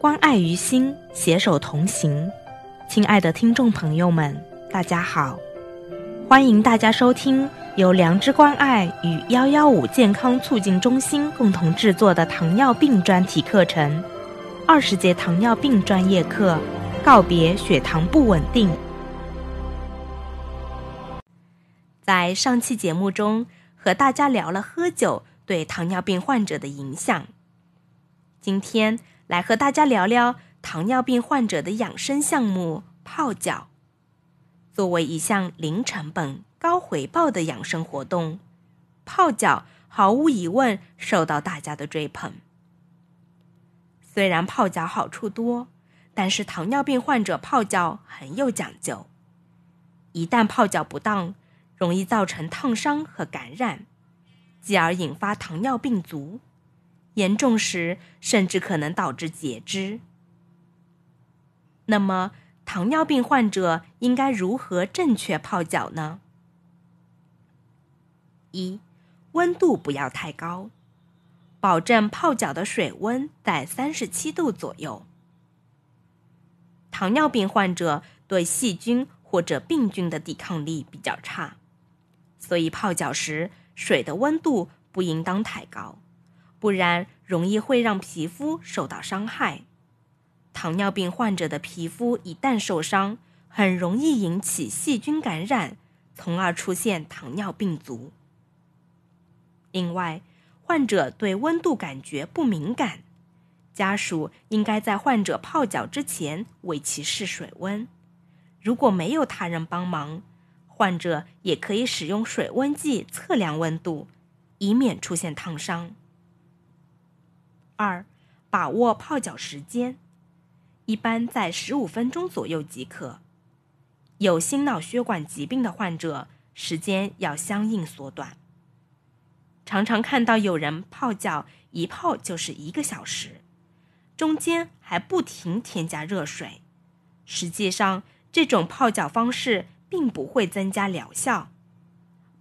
关爱于心，携手同行。亲爱的听众朋友们，大家好，欢迎大家收听由良知关爱与幺幺五健康促进中心共同制作的糖尿病专题课程——二十节糖尿病专业课，告别血糖不稳定。在上期节目中，和大家聊了喝酒对糖尿病患者的影响。今天。来和大家聊聊糖尿病患者的养生项目——泡脚。作为一项零成本、高回报的养生活动，泡脚毫无疑问受到大家的追捧。虽然泡脚好处多，但是糖尿病患者泡脚很有讲究。一旦泡脚不当，容易造成烫伤和感染，继而引发糖尿病足。严重时，甚至可能导致截肢。那么，糖尿病患者应该如何正确泡脚呢？一、温度不要太高，保证泡脚的水温在三十七度左右。糖尿病患者对细菌或者病菌的抵抗力比较差，所以泡脚时水的温度不应当太高。不然容易会让皮肤受到伤害。糖尿病患者的皮肤一旦受伤，很容易引起细菌感染，从而出现糖尿病足。另外，患者对温度感觉不敏感，家属应该在患者泡脚之前为其试水温。如果没有他人帮忙，患者也可以使用水温计测量温度，以免出现烫伤。二，把握泡脚时间，一般在十五分钟左右即可。有心脑血管疾病的患者，时间要相应缩短。常常看到有人泡脚，一泡就是一个小时，中间还不停添加热水。实际上，这种泡脚方式并不会增加疗效。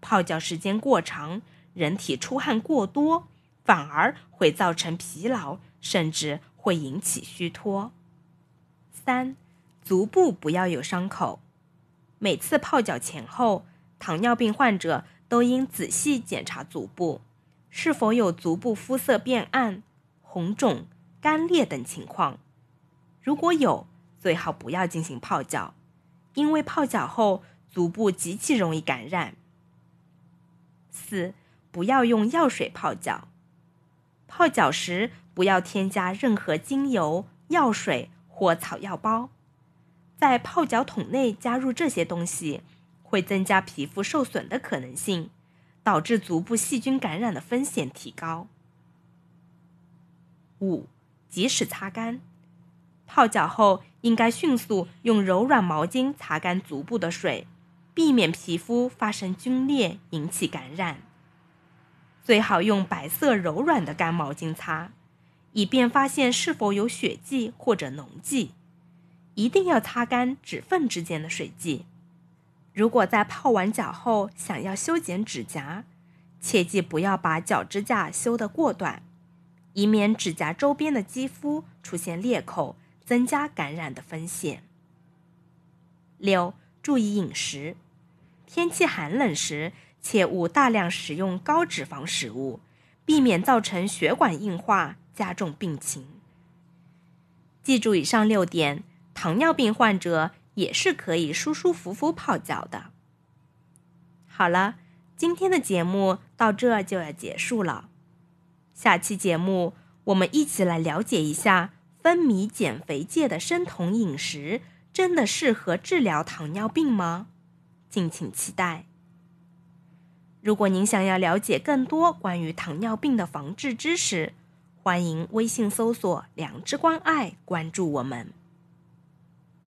泡脚时间过长，人体出汗过多。反而会造成疲劳，甚至会引起虚脱。三，足部不要有伤口。每次泡脚前后，糖尿病患者都应仔细检查足部，是否有足部肤色变暗、红肿、干裂等情况。如果有，最好不要进行泡脚，因为泡脚后足部极其容易感染。四，不要用药水泡脚。泡脚时不要添加任何精油、药水或草药包，在泡脚桶内加入这些东西，会增加皮肤受损的可能性，导致足部细菌感染的风险提高。五、及时擦干，泡脚后应该迅速用柔软毛巾擦干足部的水，避免皮肤发生皲裂引起感染。最好用白色柔软的干毛巾擦，以便发现是否有血迹或者脓迹。一定要擦干指缝之间的水迹。如果在泡完脚后想要修剪指甲，切记不要把脚指甲修得过短，以免指甲周边的肌肤出现裂口，增加感染的风险。六、注意饮食，天气寒冷时。切勿大量食用高脂肪食物，避免造成血管硬化，加重病情。记住以上六点，糖尿病患者也是可以舒舒服服泡脚的。好了，今天的节目到这就要结束了。下期节目我们一起来了解一下分泌减肥界的生酮饮食，真的适合治疗糖尿病吗？敬请期待。如果您想要了解更多关于糖尿病的防治知识，欢迎微信搜索“良知关爱”，关注我们。